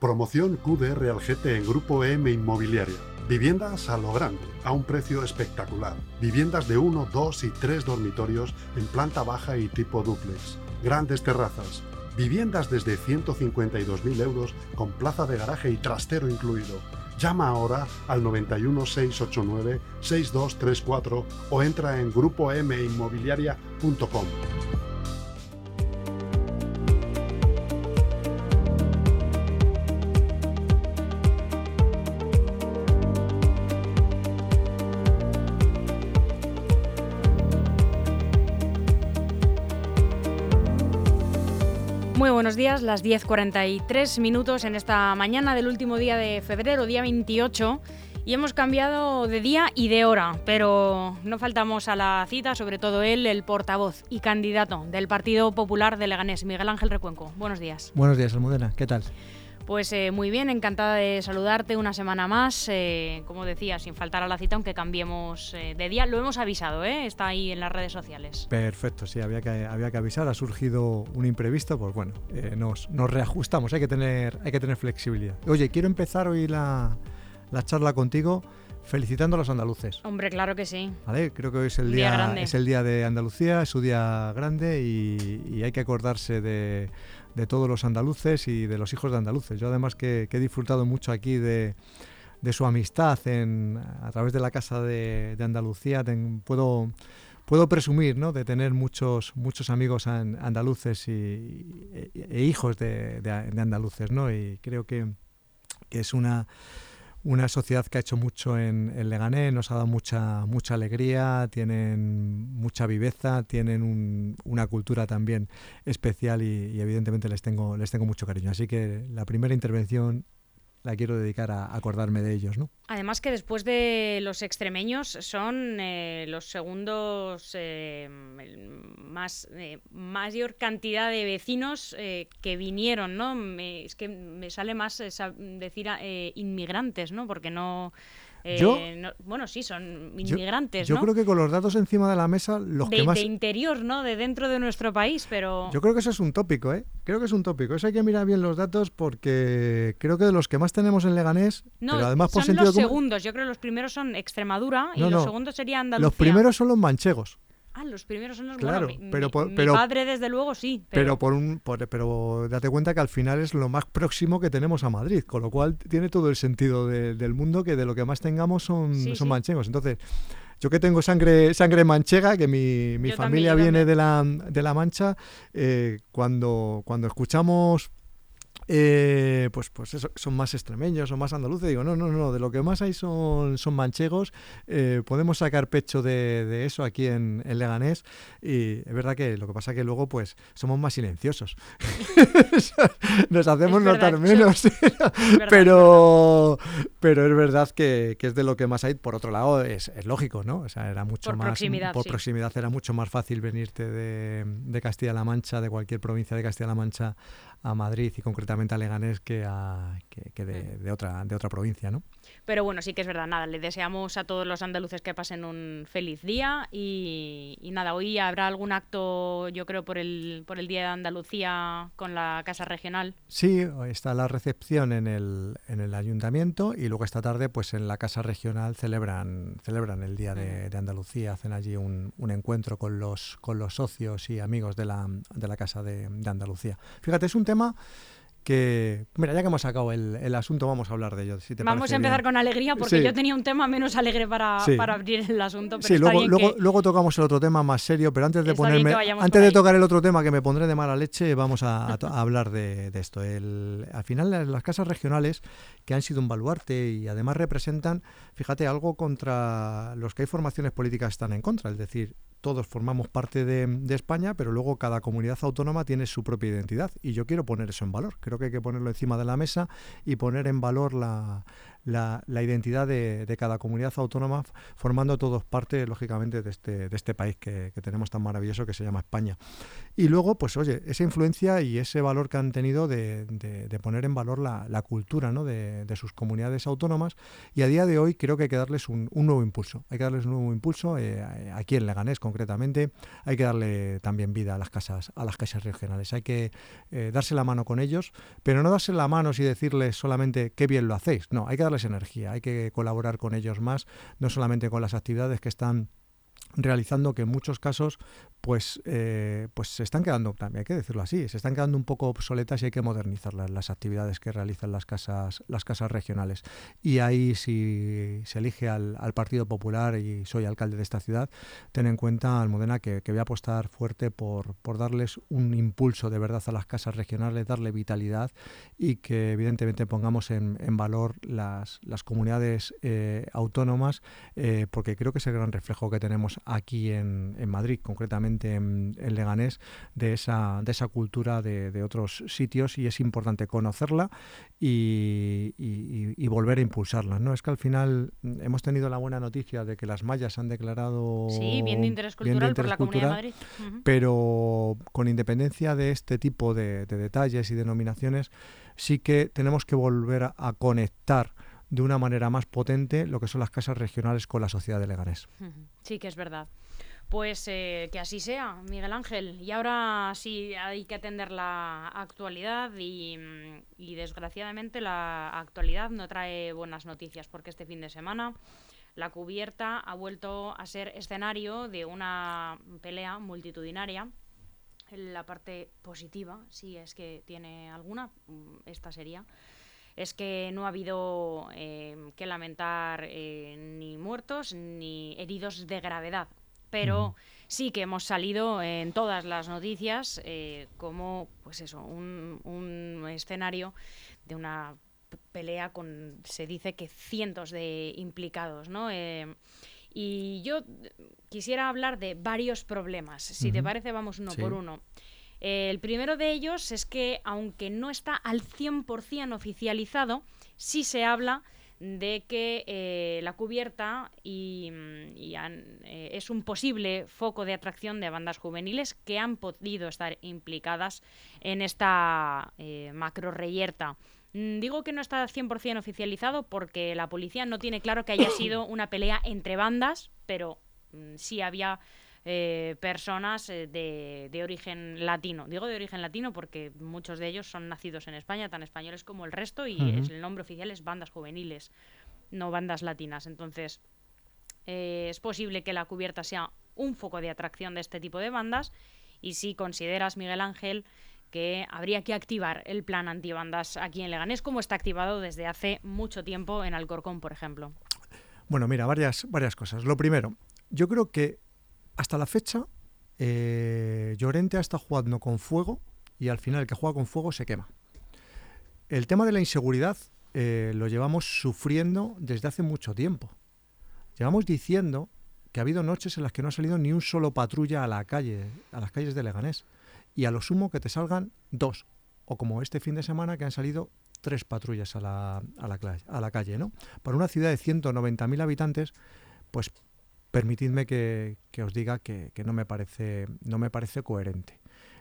Promoción QDR al GT en Grupo M Inmobiliaria. Viviendas a lo grande, a un precio espectacular. Viviendas de 1, 2 y 3 dormitorios en planta baja y tipo duplex. Grandes terrazas. Viviendas desde 152.000 euros con plaza de garaje y trastero incluido. Llama ahora al 91 689 6234 o entra en grupominmobiliaria.com. días, las 10.43 minutos en esta mañana del último día de febrero, día 28, y hemos cambiado de día y de hora, pero no faltamos a la cita, sobre todo él, el portavoz y candidato del Partido Popular de Leganés, Miguel Ángel Recuenco. Buenos días. Buenos días, Almudena, ¿qué tal? Pues eh, muy bien, encantada de saludarte una semana más. Eh, como decía, sin faltar a la cita, aunque cambiemos eh, de día. Lo hemos avisado, está ahí en las redes sociales. Perfecto, sí, había que, había que avisar. Ha surgido un imprevisto, pues bueno, nos, nos, reajustamos, hay que, tener, hay que tener flexibilidad. Oye, quiero empezar hoy la, la charla contigo felicitando a los andaluces. Hombre, claro que sí. ¿Vale? Creo que hoy es el día, es el día de Andalucía, es su día grande y hay que acordarse de de todos los andaluces y de los hijos de andaluces. Yo además que, he disfrutado mucho aquí de, su amistad en, a través de la Casa de, Andalucía, puedo, puedo presumir ¿no? de tener muchos, muchos amigos andaluces y, e, hijos de, andaluces, ¿no? y creo que, que es una una sociedad que ha hecho mucho en, en, Leganés, nos ha dado mucha, mucha alegría, tienen mucha viveza, tienen una cultura también especial y, evidentemente les tengo, les tengo mucho cariño. Así que la primera intervención la quiero dedicar a acordarme de ellos, ¿no? Además que después de los extremeños son eh, los segundos eh, más eh, mayor cantidad de vecinos que vinieron, ¿no? es que me sale más decir inmigrantes, ¿no? Porque no eh, bueno, sí, son inmigrantes, yo, creo que con los datos encima de la mesa, los de, que más... De interior, ¿no? De dentro de nuestro país, pero... Yo creo que eso es un tópico, ¿eh? Creo que es un tópico. Eso hay que mirar bien los datos porque creo que de los que más tenemos en Leganés, no, pero además por son los segundos. Yo creo que los primeros son Extremadura y los segundos serían Andalucía. Los primeros son los manchegos. Ah, los primeros son los claro, pero, mi, padre desde luego sí. Pero, por un, pero date cuenta que al final es lo más próximo que tenemos a Madrid, con lo cual tiene todo el sentido del mundo que de lo que más tengamos son, son manchegos. Entonces, yo que tengo sangre sangre manchega, que mi, mi familia viene de la, de la Mancha, eh, cuando, cuando escuchamos eh, pues, pues eso, son más extremeños, son más andaluces. Digo, no, no, no, de lo que más hay son, son manchegos. Eh, podemos sacar pecho de, eso aquí en, Leganés. Y es verdad que lo que pasa es que luego, pues, somos más silenciosos. Nos hacemos notar menos. pero, pero es verdad que, es de lo que más hay. Por otro lado, es, lógico, ¿no? O sea, era mucho más. por proximidad era mucho más fácil venirte de, de Castilla-La Mancha, de cualquier provincia de Castilla-La Mancha a Madrid y concretamente a Leganés que, a, que, de, otra, de otra provincia, ¿no? Pero bueno, sí que es verdad, nada, le deseamos a todos los andaluces que pasen un feliz día y, nada, hoy habrá algún acto, yo creo, por el, por el Día de Andalucía con la Casa Regional. Sí, está la recepción en el, en el ayuntamiento y luego esta tarde pues en la Casa Regional celebran, celebran el Día de, Andalucía, hacen allí un, un, encuentro con los, con los socios y amigos de la, de la Casa de, de Andalucía. Fíjate, es un tema que, mira, ya que hemos sacado el, asunto, vamos a hablar de ello. vamos a empezar con alegría, porque yo tenía un tema menos alegre para, para abrir el asunto. Pero sí, luego, luego, luego, tocamos el otro tema más serio, pero antes de ponerme, antes de tocar el otro tema que me pondré de mala leche, vamos a, hablar de, esto. El, al final, las casas regionales, que han sido un baluarte y además representan, fíjate, algo contra los que hay formaciones políticas están en contra, es decir, todos formamos parte de, España, pero luego cada comunidad autónoma tiene su propia identidad y yo quiero poner eso en valor. Creo que hay que ponerlo encima de la mesa y poner en valor la, la, identidad de, cada comunidad autónoma, formando todos parte, lógicamente, de este, de este país que, tenemos tan maravilloso que se llama España. Y luego, pues oye, esa influencia y ese valor que han tenido de, poner en valor la, cultura ¿no? de, sus comunidades autónomas. Y a día de hoy creo que hay que darles un, nuevo impulso. Hay que darles un nuevo impulso eh, aquí en Leganés, concretamente. Hay que darle también vida a las casas, a las casas regionales. Hay que eh, darse la mano con ellos, pero no darse la mano y decirles solamente qué bien lo hacéis. No, hay que hay que colaborar con ellos más, no solamente con las actividades que están realizando que en muchos casos pues, eh, pues se están quedando, también hay que decirlo así, se están quedando un poco obsoletas y hay que modernizar las, actividades que realizan las casas, las casas regionales. Y ahí si se elige al, Partido Popular y soy alcalde de esta ciudad, ten en cuenta, Almudena, que, que voy a apostar fuerte por, por darles un impulso de verdad a las casas regionales, darle vitalidad y que evidentemente pongamos en, valor las, las comunidades eh, autónomas, eh, porque creo que es el gran reflejo que tenemos aquí en, en Madrid, concretamente en, Leganés de esa, de esa cultura de, otros sitios y es importante conocerla y, volver a impulsarla. ¿no? Es que al final hemos tenido la buena noticia de que las mallas han declarado sí, bien de interés cultural, por la Comunidad de Madrid. Pero con independencia de este tipo de, detalles y denominaciones, sí que tenemos que volver a, conectar de una manera más potente lo que son las casas regionales con la sociedad de Leganés. Sí, que es verdad. Pues eh, que así sea, Miguel Ángel. Y ahora sí hay que atender la actualidad y, desgraciadamente la actualidad no trae buenas noticias porque este fin de semana la cubierta ha vuelto a ser escenario de una pelea multitudinaria. La parte positiva, si es que tiene alguna, mm, esta sería, es que no ha habido eh, que lamentar eh, ni muertos ni heridos de gravedad pero sí que hemos salido en todas las noticias eh, como, pues eso, un, escenario de una pelea con, se dice que cientos de implicados, ¿no? Eh, y yo quisiera hablar de varios problemas. Si te parece, vamos uno por uno. El primero de ellos es que, aunque no está al 100% oficializado, sí se habla de que eh, la cubierta y, mm, eh, es un posible foco de atracción de bandas juveniles que han podido estar implicadas en esta eh, macro reyerta. Mm, digo que no está 100% oficializado porque la policía no tiene claro que haya sido una pelea entre bandas, pero mm, sí había eh, personas eh, de, origen latino. Digo de origen latino porque muchos de ellos son nacidos en España, tan españoles como el resto, y el nombre oficial es bandas juveniles, no bandas latinas. Entonces, eh, es posible que la cubierta sea un foco de atracción de este tipo de bandas, y si consideras, Miguel Ángel, que habría que activar el plan antibandas aquí en Leganés, como está activado desde hace mucho tiempo en Alcorcón, por ejemplo. Bueno, mira, varias, varias cosas. Lo primero, yo creo que hasta la fecha, eh, Llorente ha estado jugando con fuego y al final el que juega con fuego se quema. El tema de la inseguridad eh, lo llevamos sufriendo desde hace mucho tiempo. Llevamos diciendo que ha habido noches en las que no ha salido ni un solo patrulla a la calle, a las calles de Leganés. Y a lo sumo que te salgan dos. O como este fin de semana que han salido tres patrullas a la, a la, a la calle, ¿no? Para una ciudad de 190.000 habitantes, pues permitidme que, os diga que, no, me parece, no me parece coherente.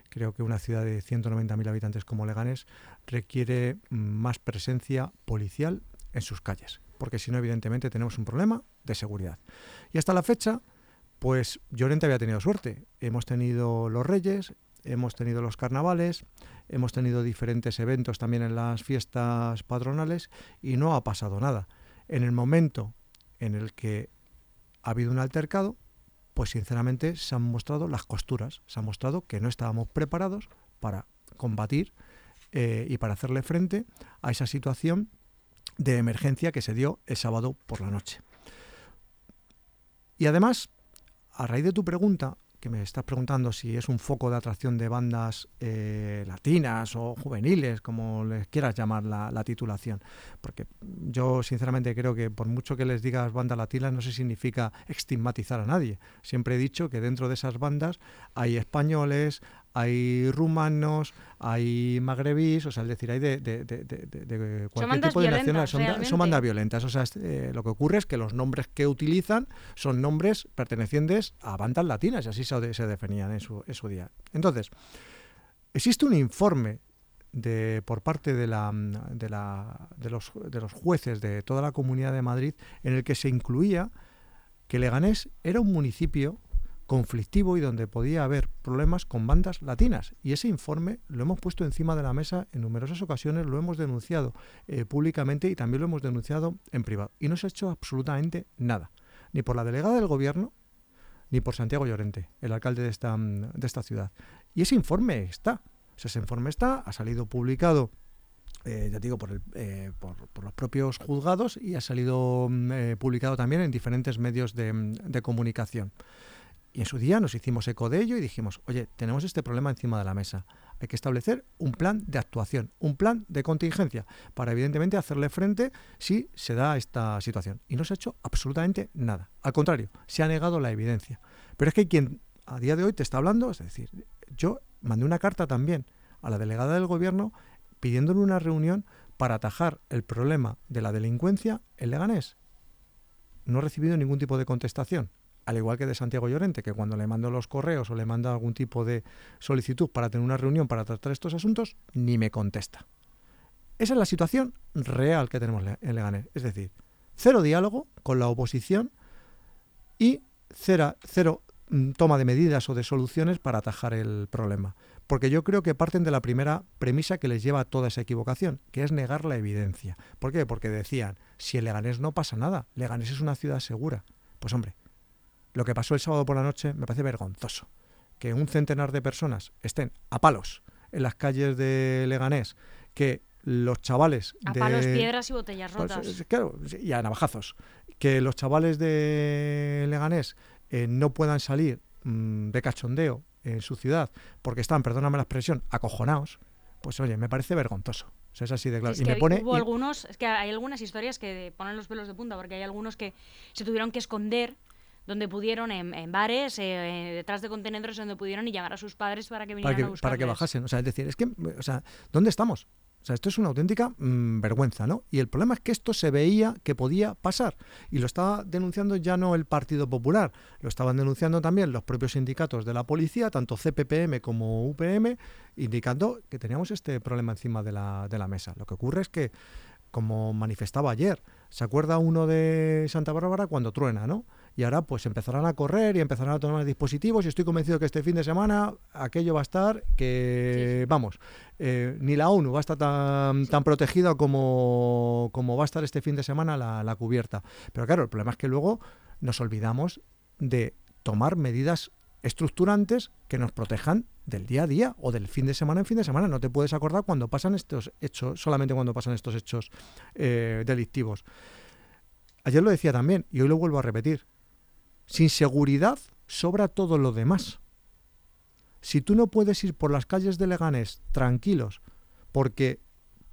Creo que una ciudad de 190.000 habitantes como Leganés requiere más presencia policial en sus calles, porque si no, evidentemente, tenemos un problema de seguridad. Y hasta la fecha, pues Llorente había tenido suerte. Hemos tenido los Reyes, hemos tenido los carnavales, hemos tenido diferentes eventos también en las fiestas patronales y no ha pasado nada. En el momento en el que ha habido un altercado, pues sinceramente se han mostrado las costuras, se ha mostrado que no estábamos preparados para combatir eh, y para hacerle frente a esa situación de emergencia que se dio el sábado por la noche. Y además, a raíz de tu pregunta, que me estás preguntando si es un foco de atracción de bandas eh, latinas o juveniles, como les quieras llamar la, titulación. Porque yo sinceramente creo que por mucho que les digas banda latina no se significa estigmatizar a nadie. Siempre he dicho que dentro de esas bandas hay españoles, hay rumanos, hay magrebís, o sea, es decir, hay de, cualquier tipo de nacionalidad. Son, bandas violentas. O sea, eh, lo que ocurre es que los nombres que utilizan son nombres pertenecientes a bandas latinas, y así se, se definían en su, en su día. Entonces, existe un informe de, por parte de, la, de, la, de, los, de los jueces de toda la Comunidad de Madrid en el que se incluía que Leganés era un municipio conflictivo y donde podía haber problemas con bandas latinas. Y ese informe lo hemos puesto encima de la mesa en numerosas ocasiones, lo hemos denunciado eh, públicamente y también lo hemos denunciado en privado. Y no se ha hecho absolutamente nada, ni por la delegada del gobierno, ni por Santiago Llorente, el alcalde de esta, de esta ciudad. Y ese informe está ese informe está, ha salido publicado eh, ya digo, eh, por, por, los propios juzgados y ha salido mm, eh, publicado también en diferentes medios de, comunicación. En su día nos hicimos eco de ello y dijimos, oye, tenemos este problema encima de la mesa. Hay que establecer un plan de actuación, un plan de contingencia, para evidentemente hacerle frente si se da esta situación. Y no se ha hecho absolutamente nada. Al contrario, se ha negado la evidencia. Pero es que quien a día de hoy te está hablando, es decir, yo mandé una carta también a la delegada del gobierno pidiéndole una reunión para atajar el problema de la delincuencia en Leganés. No he recibido ningún tipo de contestación, al igual que de Santiago Llorente, que cuando le mando los correos o le mando algún tipo de solicitud para tener una reunión para tratar estos asuntos, ni me contesta. Esa es la situación real que tenemos en Leganés. Es decir, cero diálogo con la oposición y cero, mm, toma de medidas o de soluciones para atajar el problema porque yo creo que parten de la primera premisa que les lleva a toda esa equivocación, que es negar la evidencia. ¿Por qué? Porque decían, si en Leganés no pasa nada, Leganés es una ciudad segura. Pues hombre, lo que pasó el sábado por la noche me parece vergonzoso. Que un centenar de personas estén a palos en las calles de Leganés, que los chavales a palos, piedras y botellas pues, rotas. claro, y a navajazos. Que los chavales de Leganés eh, no puedan salir mm, de cachondeo en su ciudad porque están, perdóname la expresión, acojonados, pues oye, me parece vergonzoso. es así de claro. y me pone, hubo algunos, es que hay algunas historias que ponen los pelos de punta, porque hay algunos que se tuvieron que esconder donde pudieron, en, bares, eh, detrás de contenedores donde pudieron y llamar a sus padres para que vinieran para que, a buscarles. Para que bajasen. O sea, es decir, es que, o sea, ¿dónde estamos? O sea, esto es una auténtica mm, vergüenza, ¿no? Y el problema es que esto se veía que podía pasar. Y lo estaba denunciando ya no el Partido Popular, lo estaban denunciando también los propios sindicatos de la policía, tanto CPPM como UPM, indicando que teníamos este problema encima de la, de la mesa. Lo que ocurre es que, como manifestaba ayer, ¿se acuerda uno de Santa Bárbara cuando truena, ¿no? Y ahora pues empezarán a correr y empezarán a tomar dispositivos y estoy convencido que este fin de semana aquello va a estar que, vamos, eh, ni la ONU va a estar tan, tan protegida como, como va a estar este fin de semana la, la cubierta. Pero claro, el problema es que luego nos olvidamos de tomar medidas estructurantes que nos protejan del día a día o del fin de semana en fin de semana. No te puedes acordar cuando pasan estos hechos, solamente cuando pasan estos hechos eh, delictivos. Ayer lo decía también y hoy lo vuelvo a repetir. Sin seguridad sobra todo lo demás. Si tú no puedes ir por las calles de Leganés tranquilos porque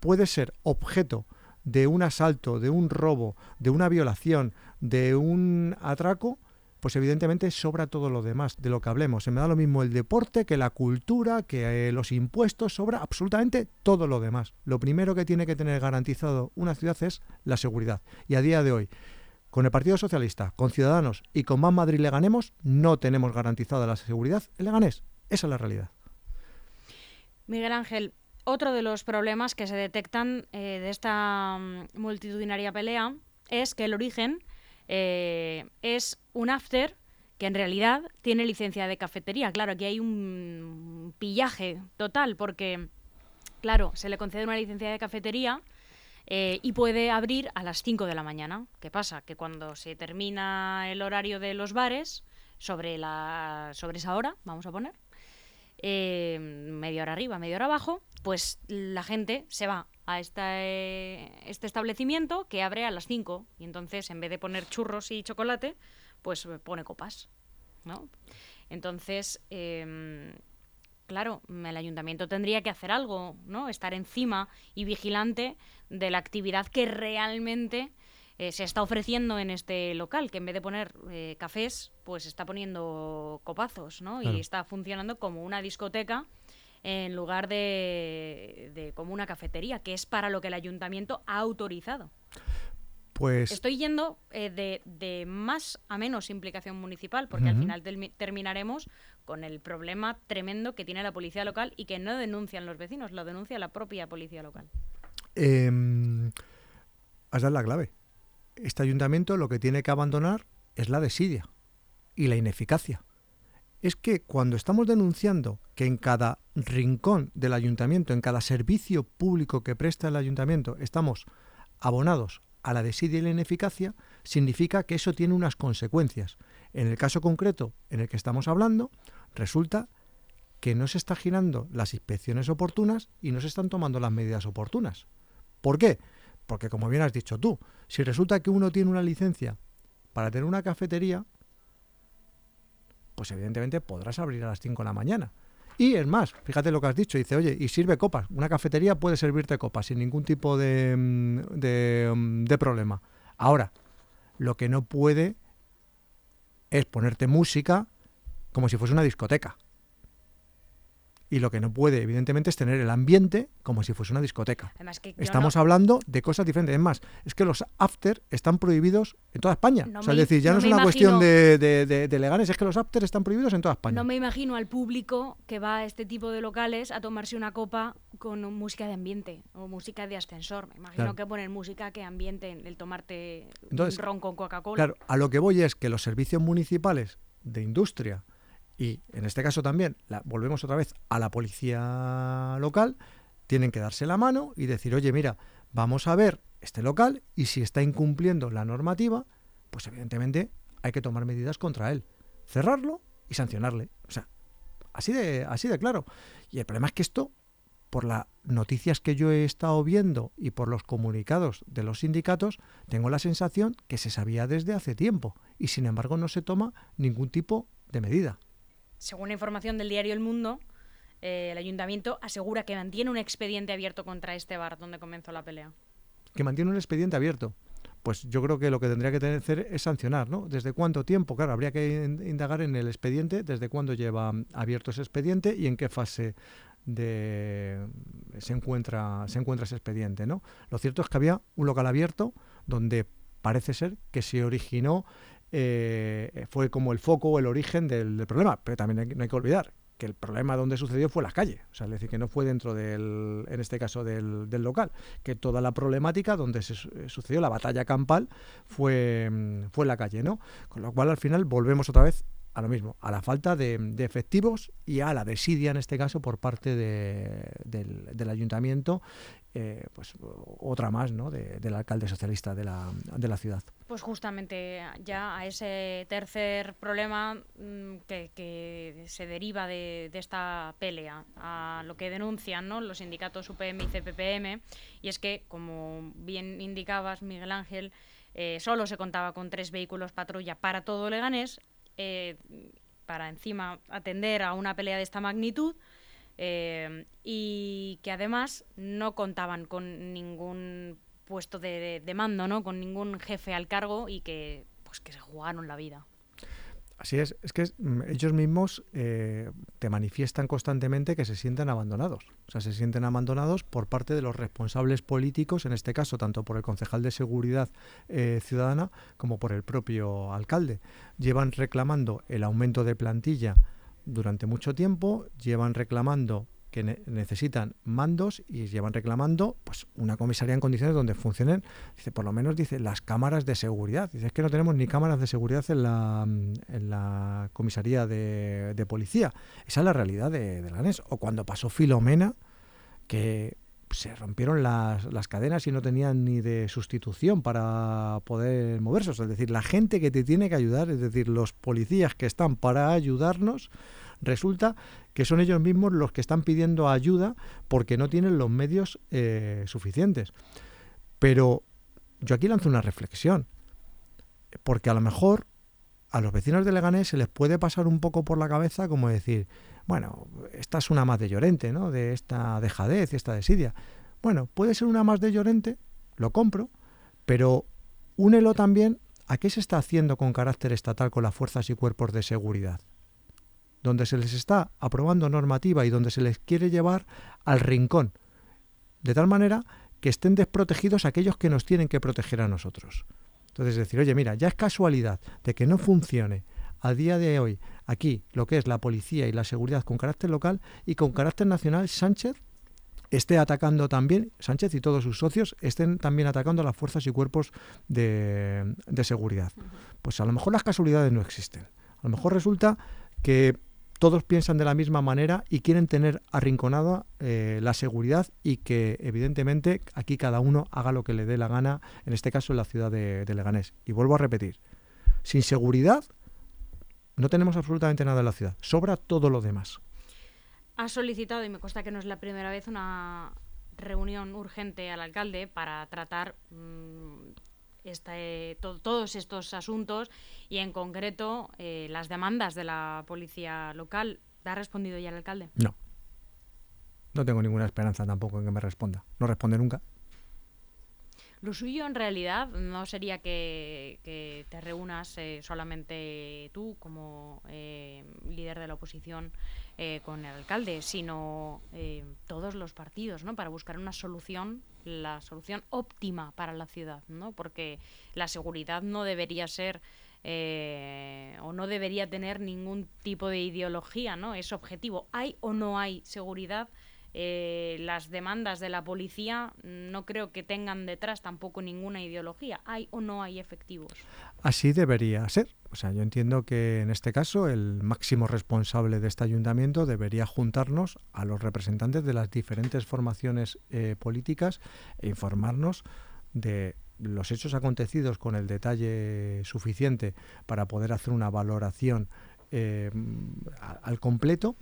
puedes ser objeto de un asalto, de un robo, de una violación, de un atraco, pues evidentemente sobra todo lo demás de lo que hablemos. Se me da lo mismo el deporte que la cultura, que eh, los impuestos, sobra absolutamente todo lo demás. Lo primero que tiene que tener garantizado una ciudad es la seguridad. Y a día de hoy, con el Partido Socialista, con Ciudadanos y con Más Madrid le ganemos, no tenemos garantizada la seguridad en Leganés. Esa es la realidad. Miguel Ángel, otro de los problemas que se detectan eh, de esta mm, multitudinaria pelea es que el origen eh, es un after que en realidad tiene licencia de cafetería. Claro, aquí hay un pillaje total porque, claro, se le concede una licencia de cafetería eh, y puede abrir a las 5 de la mañana. ¿Qué pasa? Que cuando se termina el horario de los bares, sobre, la, sobre esa hora, vamos a poner, eh, media hora arriba, media hora abajo, pues la gente se va a este, este establecimiento que abre a las 5 y entonces en vez de poner churros y chocolate, pues pone copas, ¿no? Entonces, em, claro, el ayuntamiento tendría que hacer algo, ¿no? Estar encima y vigilante de la actividad que realmente eh, se está ofreciendo en este local, que en vez de poner eh, cafés, pues está poniendo copazos, ¿no? Y está funcionando como una discoteca en lugar de, como una cafetería, que es para lo que el ayuntamiento ha autorizado. Pues... Estoy yendo eh, de, más a menos implicación municipal, porque al final terminaremos con el problema tremendo que tiene la policía local y que no denuncian los vecinos, lo denuncia la propia policía local. Eh, has dado la clave este ayuntamiento lo que tiene que abandonar es la desidia y la ineficacia. Es que cuando estamos denunciando que en cada rincón del ayuntamiento, en cada servicio público que presta el ayuntamiento, estamos abonados a la desidia y la ineficacia, significa que eso tiene unas consecuencias. En el caso concreto en el que estamos hablando, resulta que no se están girando las inspecciones oportunas y no se están tomando las medidas oportunas. ¿Por qué? Porque como bien has dicho tú, si resulta que uno tiene una licencia para tener una cafetería, pues evidentemente podrás abrir a las 5 de la mañana. Y es más, fíjate lo que has dicho, dice, oye, y sirve copas. Una cafetería puede servirte copas sin ningún tipo de, mm, de, mm, de problema. Ahora, lo que no puede es ponerte música como si fuese una discoteca y lo que no puede, evidentemente, es tener el ambiente como si fuese una discoteca. Estamos hablando de cosas diferentes. Es más, es que los after están prohibidos en toda España. o sea, es decir, ya no, es una cuestión de, de, de, legales, es que los after están prohibidos en toda España. No me imagino al público que va a este tipo de locales a tomarse una copa con música de ambiente o música de ascensor. Me imagino que ponen música que ambiente el tomarte un ron con Coca-Cola. Claro, a lo que voy es que los servicios municipales de industria, y en este caso también volvemos otra vez a la policía local, tienen que darse la mano y decir, oye, mira, vamos a ver este local y si está incumpliendo la normativa, pues evidentemente hay que tomar medidas contra él, cerrarlo y sancionarle. O sea, así de, así de claro. Y el problema es que esto, por las noticias que yo he estado viendo y por los comunicados de los sindicatos, tengo la sensación que se sabía desde hace tiempo y sin embargo no se toma ningún tipo de medida según la información del diario El Mundo, eh, el ayuntamiento asegura que mantiene un expediente abierto contra este bar donde comenzó la pelea. Que mantiene un expediente abierto. Pues yo creo que lo que tendría que tener es sancionar, ¿no? ¿Desde cuánto tiempo? Claro, habría que indagar en el expediente, desde cuándo lleva abierto ese expediente y en qué fase de se encuentra se encuentra ese expediente, ¿no? Lo cierto es que había un local abierto donde parece ser que se originó eh, fue como el foco o el origen del, problema. Pero también no hay que olvidar que el problema donde sucedió fue las calles, o sea, es decir, que no fue dentro del, en este caso del, local, que toda la problemática donde se sucedió la batalla campal fue, mm, fue en la calle, ¿no? Con lo cual al final volvemos otra vez a lo mismo, a la falta de, efectivos y a la desidia en este caso por parte del, ayuntamiento, eh, pues otra más ¿no? del alcalde socialista de la, de la ciudad. Pues justamente ya a ese tercer problema mm, que, se deriva de, esta pelea, a lo que denuncian ¿no? los sindicatos UPM y CPPM, y es que, como bien indicabas, Miguel Ángel, eh, solo se contaba con tres vehículos patrulla para todo Leganés eh, para encima atender a una pelea de esta magnitud eh, y que además no contaban con ningún puesto de, de, mando, ¿no? con ningún jefe al cargo y que, pues, que se jugaron la vida. Así es, es que mm, ellos mismos eh, te manifiestan constantemente que se sienten abandonados. O sea, se sienten abandonados por parte de los responsables políticos, en este caso tanto por el concejal de Seguridad eh, Ciudadana como por el propio alcalde. Llevan reclamando el aumento de plantilla durante mucho tiempo, llevan reclamando que necesitan mandos y llevan reclamando pues una comisaría en condiciones donde funcionen, dice, por lo menos dice las cámaras de seguridad. Dice, es que no tenemos ni cámaras de seguridad en la, en la comisaría de, policía. Esa es la realidad de, de la O cuando pasó Filomena, que se rompieron las, las, cadenas y no tenían ni de sustitución para poder moverse. es decir, la gente que te tiene que ayudar, es decir, los policías que están para ayudarnos, resulta que son ellos mismos los que están pidiendo ayuda porque no tienen los medios eh, suficientes. Pero yo aquí lanzo una reflexión, porque a lo mejor a los vecinos de Leganés se les puede pasar un poco por la cabeza como decir, bueno, esta es una más de Llorente, ¿no? De esta dejadez esta desidia. Bueno, puede ser una más de Llorente, lo compro, pero únelo también a qué se está haciendo con carácter estatal con las fuerzas y cuerpos de seguridad, donde se les está aprobando normativa y donde se les quiere llevar al rincón, de tal manera que estén desprotegidos aquellos que nos tienen que proteger a nosotros. Entonces decir, oye, mira, ya es casualidad de que no funcione a día de hoy aquí lo que es la policía y la seguridad con carácter local y con carácter nacional, Sánchez esté atacando también, Sánchez y todos sus socios estén también atacando a las fuerzas y cuerpos de, seguridad. Pues a lo mejor las casualidades no existen. A lo mejor resulta que todos piensan de la misma manera y quieren tener arrinconada eh, la seguridad y que evidentemente aquí cada uno haga lo que le dé la gana, en este caso en la ciudad de, de Leganés. Y vuelvo a repetir, sin seguridad no tenemos absolutamente nada en la ciudad, sobra todo lo demás ha solicitado, y me consta que no es la primera vez, una reunión urgente al alcalde para tratar este, todos estos asuntos y en concreto eh, las demandas de la policía local. ¿Te ha respondido ya el alcalde? No. No tengo ninguna esperanza tampoco en que me responda. No responde nunca. Lo en realidad no sería que, te reúnas eh, solamente tú como eh, líder de la oposición eh, con el alcalde, sino todos los partidos, ¿no? Para buscar una solución, la solución óptima para la ciudad, ¿no? Porque la seguridad no debería ser o no debería tener ningún tipo de ideología, ¿no? Es objetivo. ¿Hay o no hay seguridad? Eh, las demandas de la policía no creo que tengan detrás tampoco ninguna ideología. ¿Hay o no hay efectivos? Así debería ser. O sea, yo entiendo que en este caso el máximo responsable de este ayuntamiento debería juntarnos a los representantes de las diferentes formaciones eh, políticas e informarnos de los hechos acontecidos con el detalle suficiente para poder hacer una valoración eh, al completo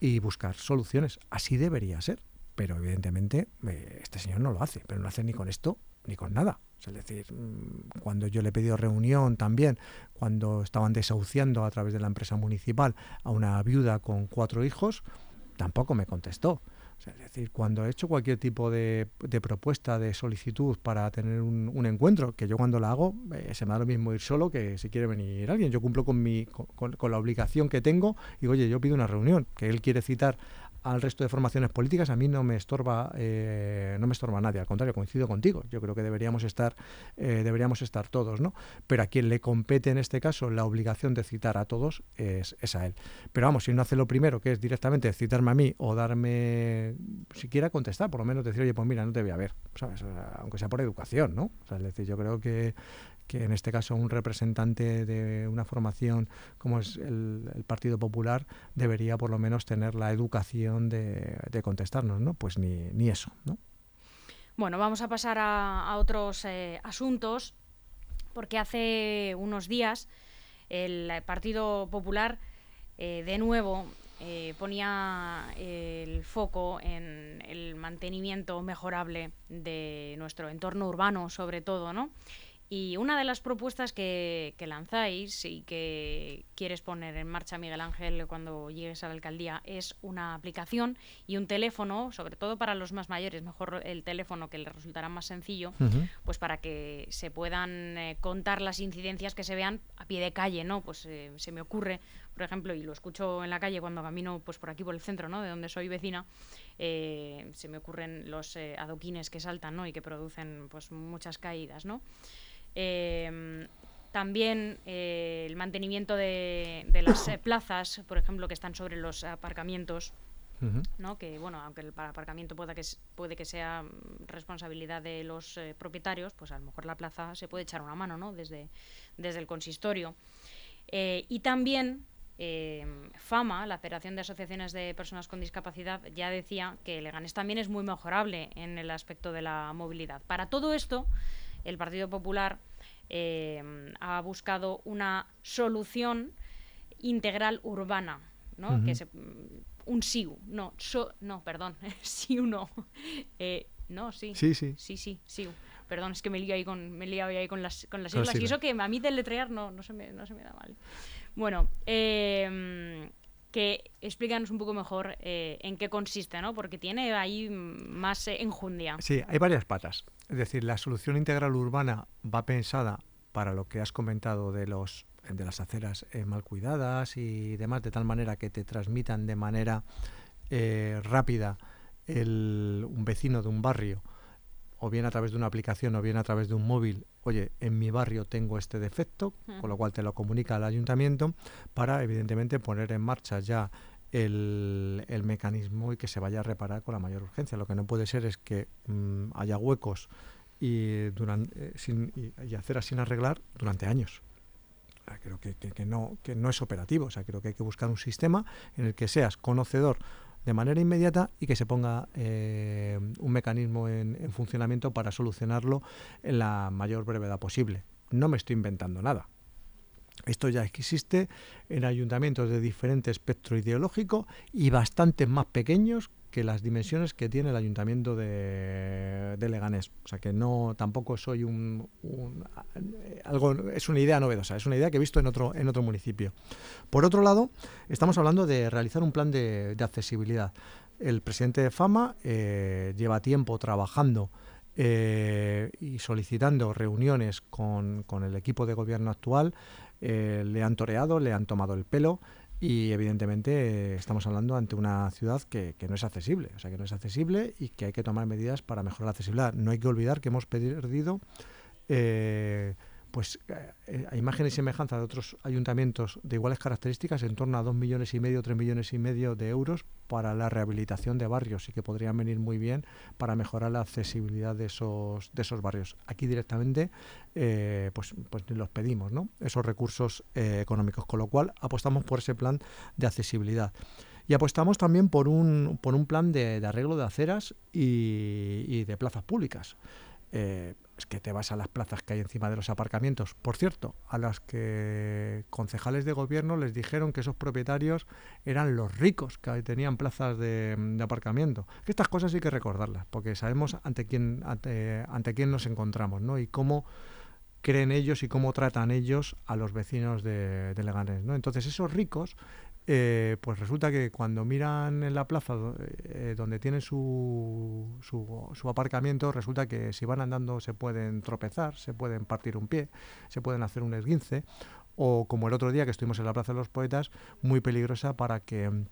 y buscar soluciones. Así debería ser. Pero evidentemente eh, este señor no lo hace, pero no hace ni con esto ni con nada. Es decir, mm, cuando yo le he pedido reunión también, cuando estaban desahuciando a través de la empresa municipal a una viuda con cuatro hijos, tampoco me contestó es decir, cuando he hecho cualquier tipo de, propuesta, de solicitud para tener un, encuentro, que yo cuando la hago eh, se me da lo mismo ir solo que si quiere venir alguien. Yo cumplo con, mi, con, la obligación que tengo y, oye, yo pido una reunión, que él quiere citar al resto de formaciones políticas a mí no me estorba eh, no me estorba nadie al contrario coincido contigo. Yo creo que deberíamos estar eh, deberíamos estar todos no pero a quien le compete en este caso la obligación de citar a todos es, a él. Pero vamos si no hace lo primero que es directamente citarme a mí o darme siquiera contestar por lo menos decir oye pues mira no te voy a ver ¿sabes? aunque sea por educación no es decir yo creo que que en este caso un representante de una formación como es el, Partido Popular debería por lo menos tener la educación de, contestarnos, ¿no? Pues ni, eso, ¿no? Bueno, vamos a pasar a, otros eh, asuntos, porque hace unos días el Partido Popular eh, de nuevo eh, ponía el foco en el mantenimiento mejorable de nuestro entorno urbano, sobre todo, ¿no? Y una de las propuestas que, lanzáis y que quieres poner en marcha, Miguel Ángel, cuando llegues a la alcaldía, es una aplicación y un teléfono, sobre todo para los más mayores, mejor el teléfono que les resultará más sencillo, pues para que se puedan eh, contar las incidencias que se vean a pie de calle, ¿no? Pues eh, se me ocurre, por ejemplo, y lo escucho en la calle cuando camino pues por aquí por el centro, ¿no? De donde soy vecina, eh, se me ocurren los adoquines que saltan, ¿no? Y que producen pues muchas caídas, ¿no? Em, también eh, el mantenimiento de, las eh, plazas, por ejemplo, que están sobre los aparcamientos, ¿no? que bueno, aunque el aparcamiento pueda que, puede que sea responsabilidad de los eh, propietarios, pues a lo mejor la plaza se puede echar una mano ¿no? desde, desde el consistorio. y también em, FAMA, la Federación de Asociaciones de Personas con Discapacidad, ya decía que Leganés también es muy mejorable en el aspecto de la movilidad. Para todo esto, el Partido Popular eh, ha buscado una solución integral urbana, ¿no? que un SIU, no, no, perdón, SIU no, eh, no, sí, sí, sí, sí, sí, SIU. Perdón, es que me lío ahí con, me lío ahí con las, con las siglas. Y eso que a mí deletrear no, no, se me, no se me da mal. Bueno, eh, que explícanos un poco mejor eh, en qué consiste, ¿no? Porque tiene ahí más enjundia. Sí, hay varias patas. Es decir, la solución integral urbana va pensada para lo que has comentado de los de las aceras eh, mal cuidadas y demás, de tal manera que te transmitan de manera eh, rápida el, un vecino de un barrio, o bien a través de una aplicación o bien a través de un móvil, oye, en mi barrio tengo este defecto, con lo cual te lo comunica al ayuntamiento para, evidentemente, poner en marcha ya el, el, mecanismo y que se vaya a reparar con la mayor urgencia. Lo que no puede ser es que mm, haya huecos y, durante, eh, sin, y, aceras sin arreglar durante años. creo que, que, no, que no es operativo. O sea, creo que hay que buscar un sistema en el que seas conocedor de manera inmediata y que se ponga eh, un mecanismo en, en, funcionamiento para solucionarlo en la mayor brevedad posible. No me estoy inventando nada. Esto ya existe en ayuntamientos de diferente espectro ideológico y bastante más pequeños que las dimensiones que tiene el ayuntamiento de, Leganés. O sea que no tampoco soy un, algo es una idea novedosa, es una idea que he visto en otro en otro municipio. Por otro lado, estamos hablando de realizar un plan de, accesibilidad. El presidente de Fama eh, lleva tiempo trabajando eh, y solicitando reuniones con, con, el equipo de gobierno actual. Eh, le han toreado, le han tomado el pelo y evidentemente estamos hablando ante una ciudad que, que, no es accesible, o sea, que no es accesible y que hay que tomar medidas para mejorar la accesibilidad. No hay que olvidar que hemos perdido eh, pues eh, a imagen y semejanza de otros ayuntamientos de iguales características, en torno a dos millones y medio, tres millones y medio de euros para la rehabilitación de barrios y que podrían venir muy bien para mejorar la accesibilidad de esos, de esos barrios. Aquí directamente eh, pues, pues los pedimos, ¿no? esos recursos eh, económicos, con lo cual apostamos por ese plan de accesibilidad. Y apostamos también por un, por un plan de, arreglo de aceras y, de plazas públicas. Es que te vas a las plazas que hay encima de los aparcamientos. Por cierto, a las que concejales de gobierno les dijeron que esos propietarios eran los ricos que tenían plazas de, aparcamiento. Que estas cosas hay que recordarlas, porque sabemos ante quién, ante, ante quién nos encontramos, ¿no? Y cómo creen ellos y cómo tratan ellos a los vecinos de, de Leganés, ¿no? Entonces esos ricos eh, pues resulta que cuando miran en la plaza eh, donde tienen su, su, aparcamiento, resulta que si van andando se pueden tropezar, se pueden partir un pie, se pueden hacer un esguince, o como el otro día que estuvimos en la Plaza de los Poetas, muy peligrosa para que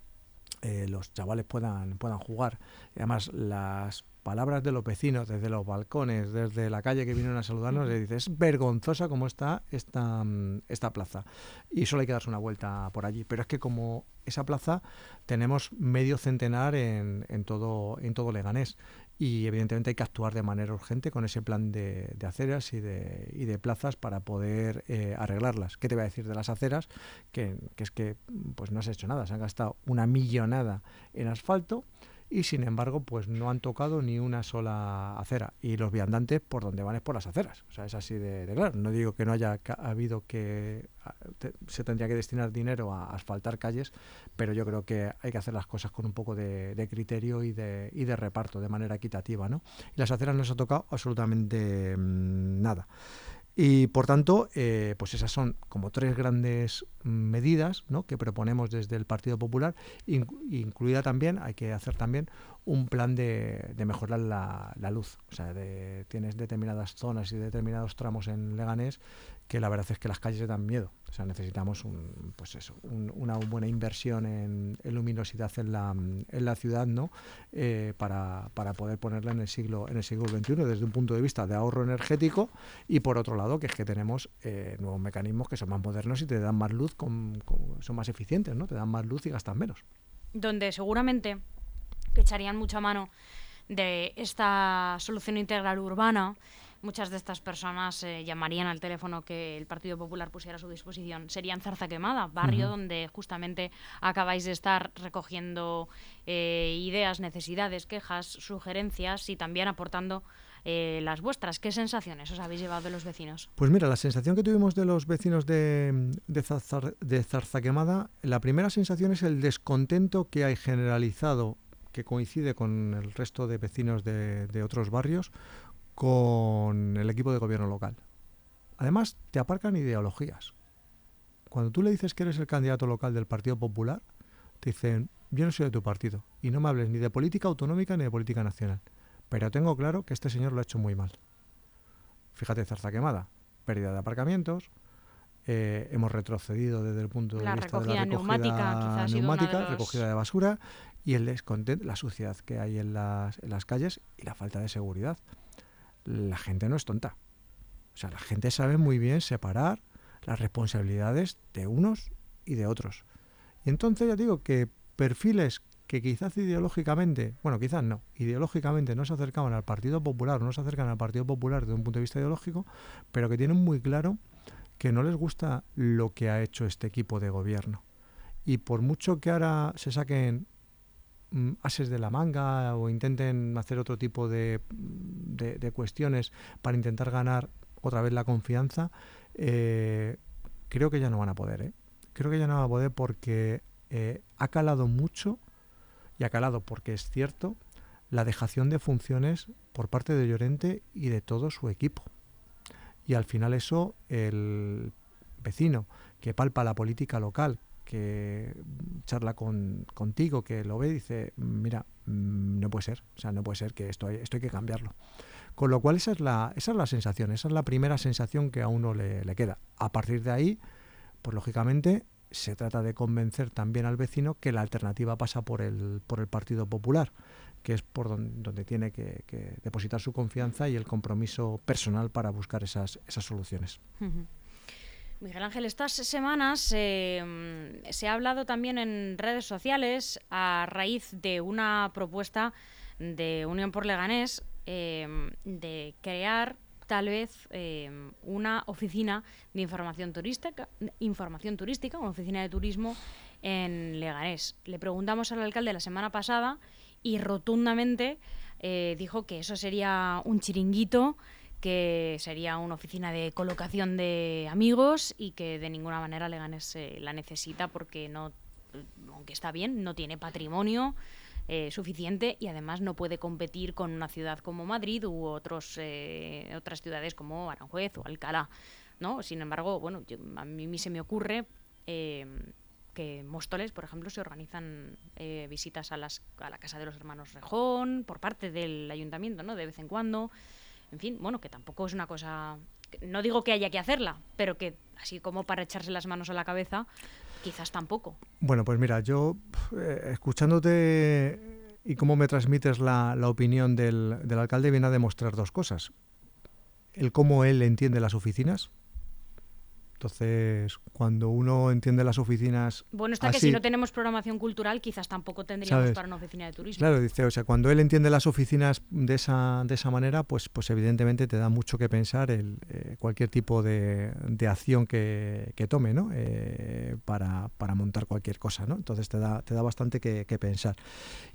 eh, los chavales puedan, puedan jugar. Además, las palabras de los vecinos desde los balcones, desde la calle que vinieron a saludarnos, le dice, es vergonzosa cómo está esta, mm, esta plaza. Y solo hay que darse una vuelta por allí. Pero es que como esa plaza tenemos medio centenar en, en, todo, en todo Leganés. Y evidentemente hay que actuar de manera urgente con ese plan de, aceras y de, y de, plazas para poder eh, arreglarlas. ¿Qué te voy a decir de las aceras? Que, que es que pues no se ha hecho nada. Se han gastado una millonada en asfalto y sin embargo pues no han tocado ni una sola acera. Y los viandantes por donde van es por las aceras. O sea es así de, claro. No digo que no haya habido que se tendría que destinar dinero a asfaltar calles pero yo creo que hay que hacer las cosas con un poco de, criterio y de, y de reparto de manera equitativa ¿no? y las aceras no se ha tocado absolutamente mm, nada y por tanto, eh, pues esas son como tres grandes medidas ¿no? que proponemos desde el Partido Popular, incluida también, hay que hacer también un plan de, de mejorar la, la, luz. O sea, de, tienes determinadas zonas y determinados tramos en Leganés que la verdad es que las calles dan miedo. O sea, necesitamos un, pues eso, una buena inversión en, luminosidad en la, en la ciudad, ¿no? Eh, para, para, poder ponerla en el siglo en el siglo XXI desde un punto de vista de ahorro energético y por otro lado que es que tenemos eh, nuevos mecanismos que son más modernos y te dan más luz, son más eficientes, ¿no? Te dan más luz y gastan menos. Donde seguramente que echarían mucha mano de esta solución integral urbana muchas de estas personas eh, llamarían al teléfono que el Partido Popular pusiera a su disposición. Serían Zarza Quemada, barrio donde justamente acabáis de estar recogiendo eh, ideas, necesidades, quejas, sugerencias y también aportando eh, las vuestras. ¿Qué sensaciones os habéis llevado de los vecinos? Pues mira, la sensación que tuvimos de los vecinos de, de, Zarzaquemada, la primera sensación es el descontento que hay generalizado que coincide con el resto de vecinos de, de otros barrios con el equipo de gobierno local. Además, te aparcan ideologías. Cuando tú le dices que eres el candidato local del Partido Popular, te dicen, yo no soy de tu partido y no me hables ni de política autonómica ni de política nacional. Pero tengo claro que este señor lo ha hecho muy mal. Fíjate, zarza quemada, pérdida de aparcamientos, eh, hemos retrocedido desde el punto de vista de la recogida neumática, neumática recogida de basura y el descontento, la suciedad que hay en las, en las calles y la falta de seguridad. La gente no es tonta. O sea, la gente sabe muy bien separar las responsabilidades de unos y de otros. Y entonces ya digo que perfiles que quizás ideológicamente, bueno, quizás no, ideológicamente no se acercaban al Partido Popular, no se acercan al Partido Popular desde un punto de vista ideológico, pero que tienen muy claro que no les gusta lo que ha hecho este equipo de gobierno. Y por mucho que ahora se saquen ases de la manga o intenten hacer otro tipo de, de, cuestiones para intentar ganar otra vez la confianza, eh, creo que ya no van a poder. ¿eh? Creo que ya no van a poder porque eh, ha calado mucho, y ha calado porque es cierto, la dejación de funciones por parte de Llorente y de todo su equipo. Y al final eso, el vecino que palpa la política local, que charla con, contigo, que lo ve, dice, mira, mm, no puede ser, o sea, no puede ser que esto esto hay que cambiarlo. Con lo cual esa es la, esa es la sensación, esa es la primera sensación que a uno le, le queda. A partir de ahí, pues lógicamente se trata de convencer también al vecino que la alternativa pasa por el, por el Partido Popular, que es por donde, tiene que, depositar su confianza y el compromiso personal para buscar esas, esas soluciones. Miguel Ángel, estas semanas eh, se ha hablado también en redes sociales a raíz de una propuesta de Unión por Leganés eh, de crear tal vez eh, una oficina de información turística, información turística, una oficina de turismo en Leganés. Le preguntamos al alcalde la semana pasada y rotundamente eh, dijo que eso sería un chiringuito, que sería una oficina de colocación de amigos y que de ninguna manera Leganés eh, la necesita porque no, aunque está bien, no tiene patrimonio eh, suficiente y además no puede competir con una ciudad como Madrid u otros, eh, otras ciudades como Aranjuez o Alcalá. ¿no? Sin embargo, bueno, a mí se me ocurre eh, que en Móstoles, por ejemplo, se organizan visitas a, las, a la casa de los hermanos Rejón por parte del ayuntamiento, ¿no? De vez en cuando. En fin, bueno, que tampoco es una cosa no digo que haya que hacerla, pero que así como para echarse las manos a la cabeza, quizás tampoco. Bueno, pues mira, yo eh, escuchándote y cómo me transmites la, opinión del, alcalde viene a demostrar dos cosas. El cómo él entiende las oficinas, entonces, cuando uno entiende las oficinas. Bueno, está que si no tenemos programación cultural, quizás tampoco tendríamos para una oficina de turismo. Claro, dice, o sea, cuando él entiende las oficinas de esa, de esa manera, pues, pues evidentemente te da mucho que pensar el, eh, cualquier tipo de, de acción que, que, tome, ¿no? Eh, para, para, montar cualquier cosa, ¿no? Entonces te da, te da bastante que, que pensar.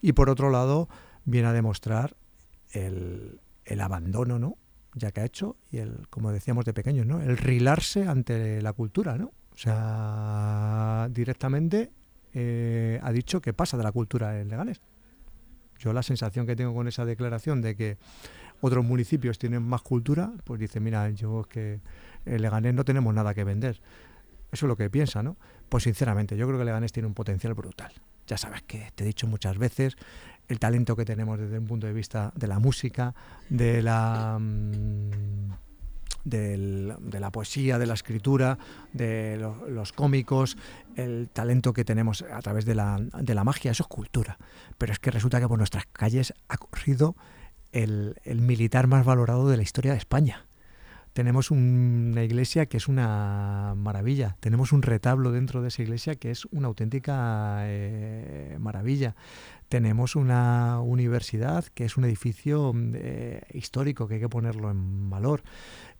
Y por otro lado, viene a demostrar el, el abandono, ¿no? Ya que ha hecho, y el, como decíamos de pequeños, ¿no? El rilarse ante la cultura, ¿no? O sea, directamente eh, ha dicho que pasa de la cultura en Leganés. Yo la sensación que tengo con esa declaración de que otros municipios tienen más cultura, pues dice, mira, yo es que en Leganés no tenemos nada que vender. Eso es lo que piensa, ¿no? Pues sinceramente, yo creo que Leganés tiene un potencial brutal. Ya sabes que te he dicho muchas veces, el talento que tenemos desde un punto de vista de la música, de la, mm, de la poesía, de la escritura, de los cómicos, el talento que tenemos a través de la, de la magia, eso es cultura. Pero es que resulta que por nuestras calles ha corrido el, el militar más valorado de la historia de España tenemos una iglesia que es una maravilla, tenemos un retablo dentro de esa iglesia que es una auténtica eh, maravilla, tenemos una universidad que es un edificio eh, histórico que hay que ponerlo en valor.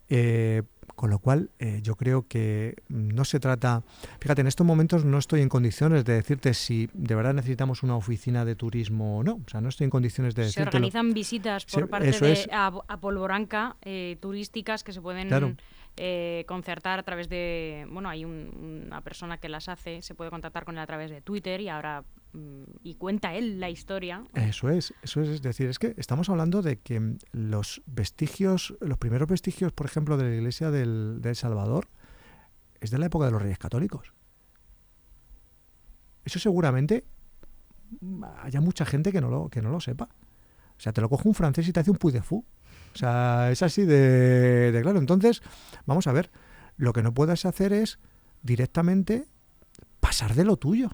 Eh, con lo cual, eh, yo creo que no se trata. Fíjate, en estos momentos no estoy en condiciones de decirte si de verdad necesitamos una oficina de turismo o no. O sea, no estoy en condiciones de decirte. Se organizan visitas por parte de a, Polvoranca eh, turísticas que se pueden eh, concertar a través de. Bueno, hay una persona que las hace, se puede contactar con él a través de Twitter y ahora y cuenta él la historia. Eso es, eso es, es decir, es que estamos hablando de que los vestigios, los primeros vestigios, por ejemplo, de la iglesia del, de El Salvador, es de la época de los Reyes Católicos. Eso seguramente haya mucha gente que no lo, que no lo sepa. O sea, te lo coge un francés y te hace un puy de fou. O sea, es así de, claro. Entonces, vamos a ver, lo que no puedes hacer es directamente pasar de lo tuyo.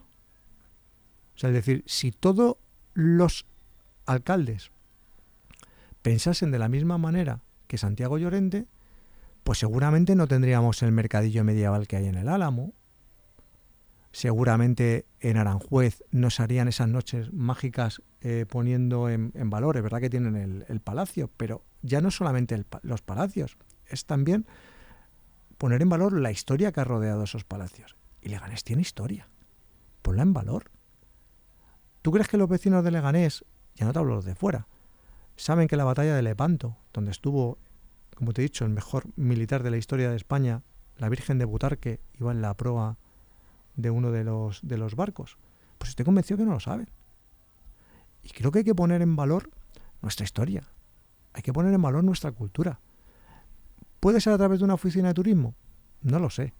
O sea, es decir, si todos los alcaldes pensasen de la misma manera que Santiago Llorente, pues seguramente no tendríamos el mercadillo medieval que hay en el Álamo, seguramente en Aranjuez nos harían esas noches mágicas eh, poniendo en, valor, es verdad que tienen el, palacio, pero ya no solamente los palacios, es también poner en valor la historia que ha rodeado esos palacios. Y Leganés tiene historia, ponla en valor. ¿Tú crees que los vecinos de Leganés, ya no te hablo los de fuera, saben que la batalla de Lepanto, donde estuvo, como te he dicho, el mejor militar de la historia de España, la Virgen de Butarque, iba en la proa de uno de los, de los barcos. Pues estoy convencido que no lo saben. Y creo que hay que poner en valor nuestra historia. Hay que poner en valor nuestra cultura. ¿Puede ser a través de una oficina de turismo? No lo sé.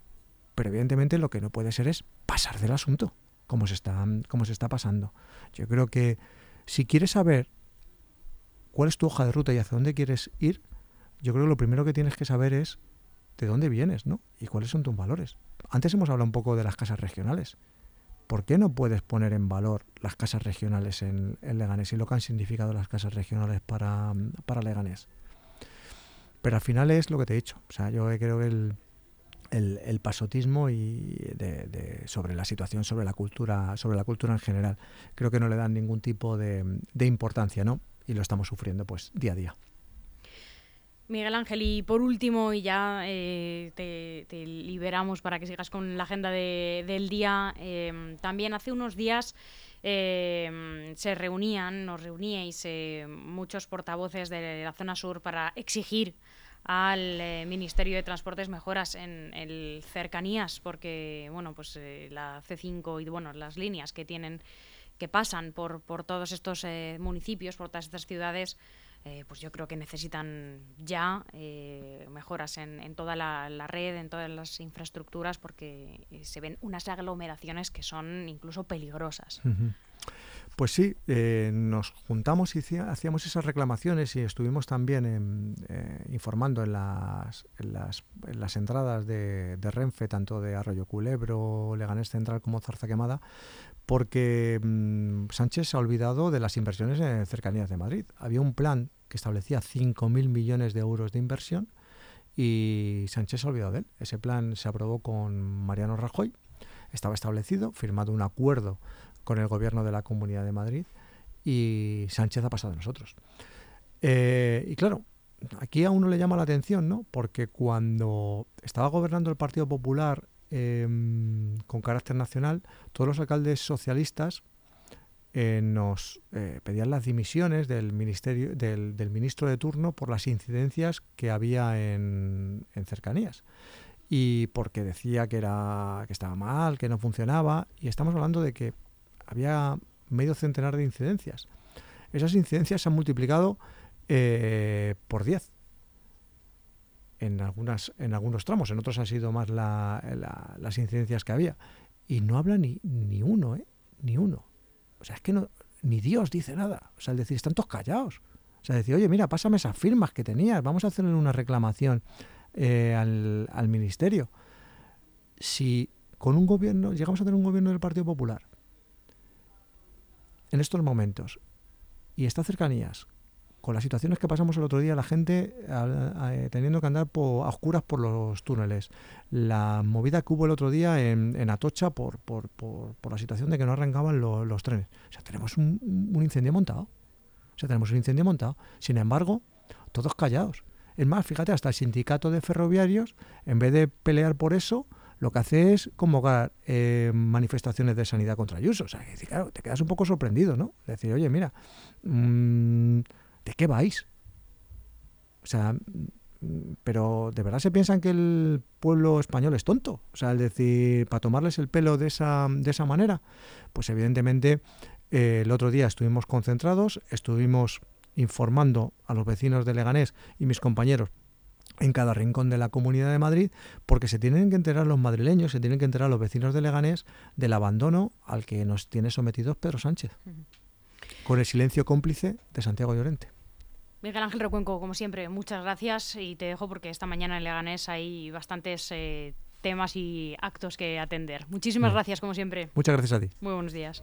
Pero evidentemente lo que no puede ser es pasar del asunto, como se está, como se está pasando. Yo creo que si quieres saber cuál es tu hoja de ruta y hacia dónde quieres ir, yo creo que lo primero que tienes que saber es de dónde vienes, ¿no? Y cuáles son tus valores. Antes hemos hablado un poco de las casas regionales. ¿Por qué no puedes poner en valor las casas regionales en, Leganés y lo que han significado las casas regionales para, para Leganés? Pero al final es lo que te he dicho. O sea, yo creo que el, el, pasotismo y de, sobre la situación, sobre la cultura, sobre la cultura en general, creo que no le dan ningún tipo de, de importancia, ¿no? Y lo estamos sufriendo pues día a día. Miguel Ángel, y por último, y ya eh, te, liberamos para que sigas con la agenda del día, em, también hace unos días em, se reunían, nos reuníais eh, muchos portavoces de la zona sur para exigir al eh, Ministerio de Transportes mejoras en el cercanías, porque bueno, pues la C5 y bueno, las líneas que tienen que pasan por, por todos estos municipios, por todas estas ciudades, eh, pues yo creo que necesitan ya eh, mejoras en, toda la, red, en todas las infraestructuras, porque eh, se ven unas aglomeraciones que son incluso peligrosas. Pues sí, nos juntamos y hacíamos esas reclamaciones y estuvimos también informando en las, en las, entradas de, de, Renfe, tanto de Arroyo Culebro, Leganés Central como Zarza Quemada, porque mm, Sánchez se ha olvidado de las inversiones en cercanías de Madrid. Había un plan que establecía 5.000 millones de euros de inversión y Sánchez se ha olvidado de él. Ese plan se aprobó con Mariano Rajoy, estaba establecido, firmado un acuerdo con el gobierno de la Comunidad de Madrid y Sánchez ha pasado a nosotros. Eh, y claro, aquí a uno le llama la atención, ¿no? Porque cuando estaba gobernando el Partido Popular Em, con carácter nacional, todos los alcaldes socialistas eh, nos eh, pedían las dimisiones del ministerio del, ministro de turno por las incidencias que había en, cercanías y porque decía que era que estaba mal, que no funcionaba y estamos hablando de que había medio centenar de incidencias. Esas incidencias se han multiplicado eh, por 10 en, algunas, en algunos tramos, en otros ha sido más las incidencias que había. Y no habla ni, ni uno, ¿eh? Ni uno. O sea, es que no, ni Dios dice nada. O sea, es decir, están todos callados. O sea, decir, oye, mira, pásame esas firmas que tenías, vamos a hacerle una reclamación eh, al, al ministerio. Si con un gobierno, llegamos a tener un gobierno del Partido Popular en estos momentos y estas cercanías con las situaciones que pasamos el otro día, la gente teniendo que andar a oscuras por los túneles, la movida que hubo el otro día en, Atocha por, por, la situación de que no arrancaban los trenes. O sea, tenemos un, incendio montado. O sea, tenemos un incendio montado. Sin embargo, todos callados. Es más, fíjate, hasta el sindicato de ferroviarios, en vez de pelear por eso, lo que hace es convocar eh, manifestaciones de sanidad contra Ayuso. O sea, que, claro, te quedas un poco sorprendido, ¿no? Decir, oye, mira, mmm, ¿de qué vais? O sea, pero ¿de verdad se piensan que el pueblo español es tonto? O sea, es decir, para tomarles el pelo de esa, de esa manera, pues evidentemente eh, el otro día estuvimos concentrados, estuvimos informando a los vecinos de Leganés y mis compañeros en cada rincón de la Comunidad de Madrid, porque se tienen que enterar los madrileños, se tienen que enterar los vecinos de Leganés del abandono al que nos tiene sometidos Pedro Sánchez, con el silencio cómplice de Santiago Llorente. Miguel Ángel Recuenco, como siempre, muchas gracias y te dejo porque esta mañana en Leganés hay bastantes eh, temas y actos que atender. Muchísimas gracias, como siempre. Muchas gracias a ti. Muy buenos días.